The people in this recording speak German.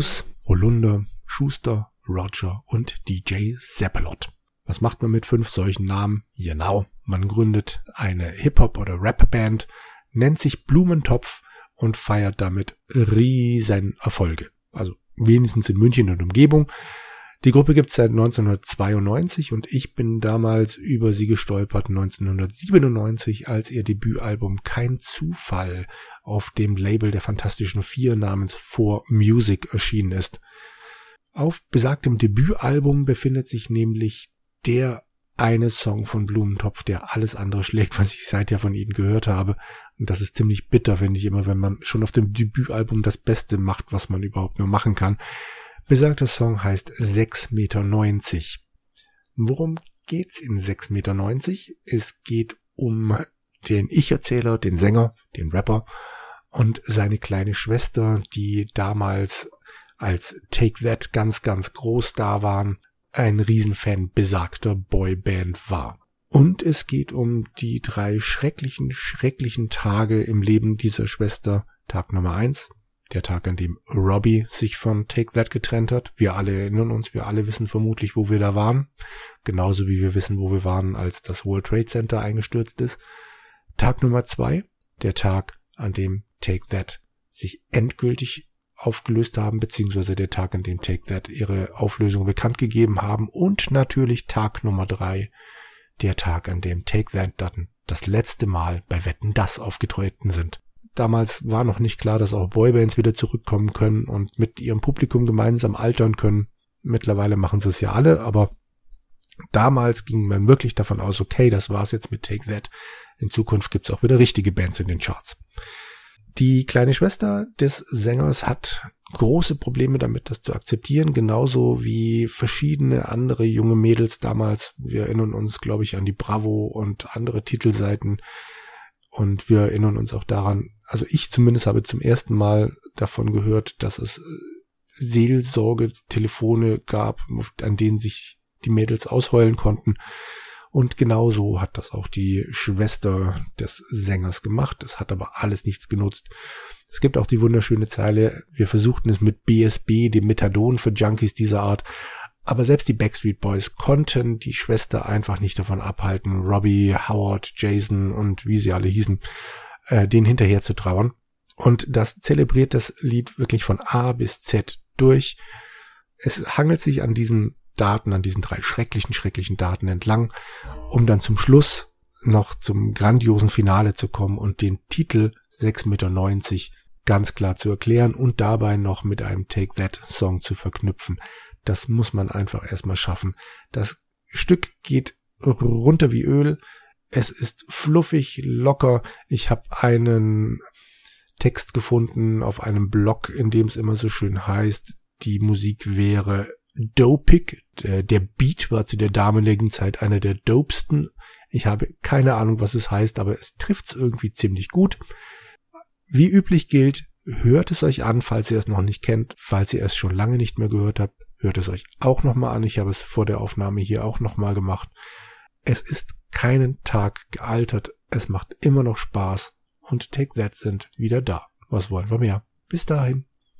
Julius, Holunder, Schuster, Roger und DJ Zeppelot. Was macht man mit fünf solchen Namen? Genau, man gründet eine Hip-Hop- oder Rap-Band, nennt sich Blumentopf und feiert damit riesen Erfolge. Also wenigstens in München und Umgebung. Die Gruppe gibt es seit 1992 und ich bin damals über sie gestolpert 1997, als ihr Debütalbum Kein Zufall auf dem Label der Fantastischen Vier namens For Music erschienen ist. Auf besagtem Debütalbum befindet sich nämlich der eine Song von Blumentopf, der alles andere schlägt, was ich seither von ihnen gehört habe. Und das ist ziemlich bitter, finde ich immer, wenn man schon auf dem Debütalbum das Beste macht, was man überhaupt nur machen kann. Besagter Song heißt 6,90 Meter. Worum geht's in 6,90 Meter? Es geht um den Ich-Erzähler, den Sänger, den Rapper und seine kleine Schwester, die damals als Take That ganz, ganz groß da waren, ein Riesenfan besagter Boyband war. Und es geht um die drei schrecklichen, schrecklichen Tage im Leben dieser Schwester. Tag Nummer eins, der Tag, an dem Robbie sich von Take That getrennt hat. Wir alle erinnern uns, wir alle wissen vermutlich, wo wir da waren. Genauso wie wir wissen, wo wir waren, als das World Trade Center eingestürzt ist. Tag Nummer zwei, der Tag, an dem Take That sich endgültig aufgelöst haben, beziehungsweise der Tag, an dem Take That ihre Auflösung bekannt gegeben haben. Und natürlich Tag Nummer drei, der Tag, an dem Take That dann das letzte Mal bei Wetten das aufgetreten sind. Damals war noch nicht klar, dass auch Boybands wieder zurückkommen können und mit ihrem Publikum gemeinsam altern können. Mittlerweile machen sie es ja alle, aber damals ging man wirklich davon aus, okay, das war's jetzt mit Take That. In Zukunft gibt's auch wieder richtige Bands in den Charts. Die kleine Schwester des Sängers hat große Probleme damit, das zu akzeptieren, genauso wie verschiedene andere junge Mädels damals. Wir erinnern uns, glaube ich, an die Bravo und andere Titelseiten. Und wir erinnern uns auch daran, also ich zumindest habe zum ersten Mal davon gehört, dass es äh, Seelsorgetelefone gab, an denen sich die Mädels ausheulen konnten. Und genauso hat das auch die Schwester des Sängers gemacht. Es hat aber alles nichts genutzt. Es gibt auch die wunderschöne Zeile, wir versuchten es mit BSB, dem Methadon für Junkies dieser Art. Aber selbst die Backstreet Boys konnten die Schwester einfach nicht davon abhalten, Robbie, Howard, Jason und wie sie alle hießen, äh, den hinterher zu trauern. Und das zelebriert das Lied wirklich von A bis Z durch. Es hangelt sich an diesen Daten, an diesen drei schrecklichen, schrecklichen Daten entlang, um dann zum Schluss noch zum grandiosen Finale zu kommen und den Titel 6,90 Meter ganz klar zu erklären und dabei noch mit einem Take That Song zu verknüpfen. Das muss man einfach erstmal schaffen. Das Stück geht runter wie Öl. Es ist fluffig, locker. Ich habe einen Text gefunden auf einem Blog, in dem es immer so schön heißt, die Musik wäre dopig. Der Beat war zu der damaligen Zeit einer der dopesten. Ich habe keine Ahnung, was es heißt, aber es trifft's irgendwie ziemlich gut. Wie üblich gilt, hört es euch an, falls ihr es noch nicht kennt. Falls ihr es schon lange nicht mehr gehört habt, hört es euch auch nochmal an. Ich habe es vor der Aufnahme hier auch nochmal gemacht. Es ist keinen Tag gealtert. Es macht immer noch Spaß. Und Take That sind wieder da. Was wollen wir mehr? Bis dahin.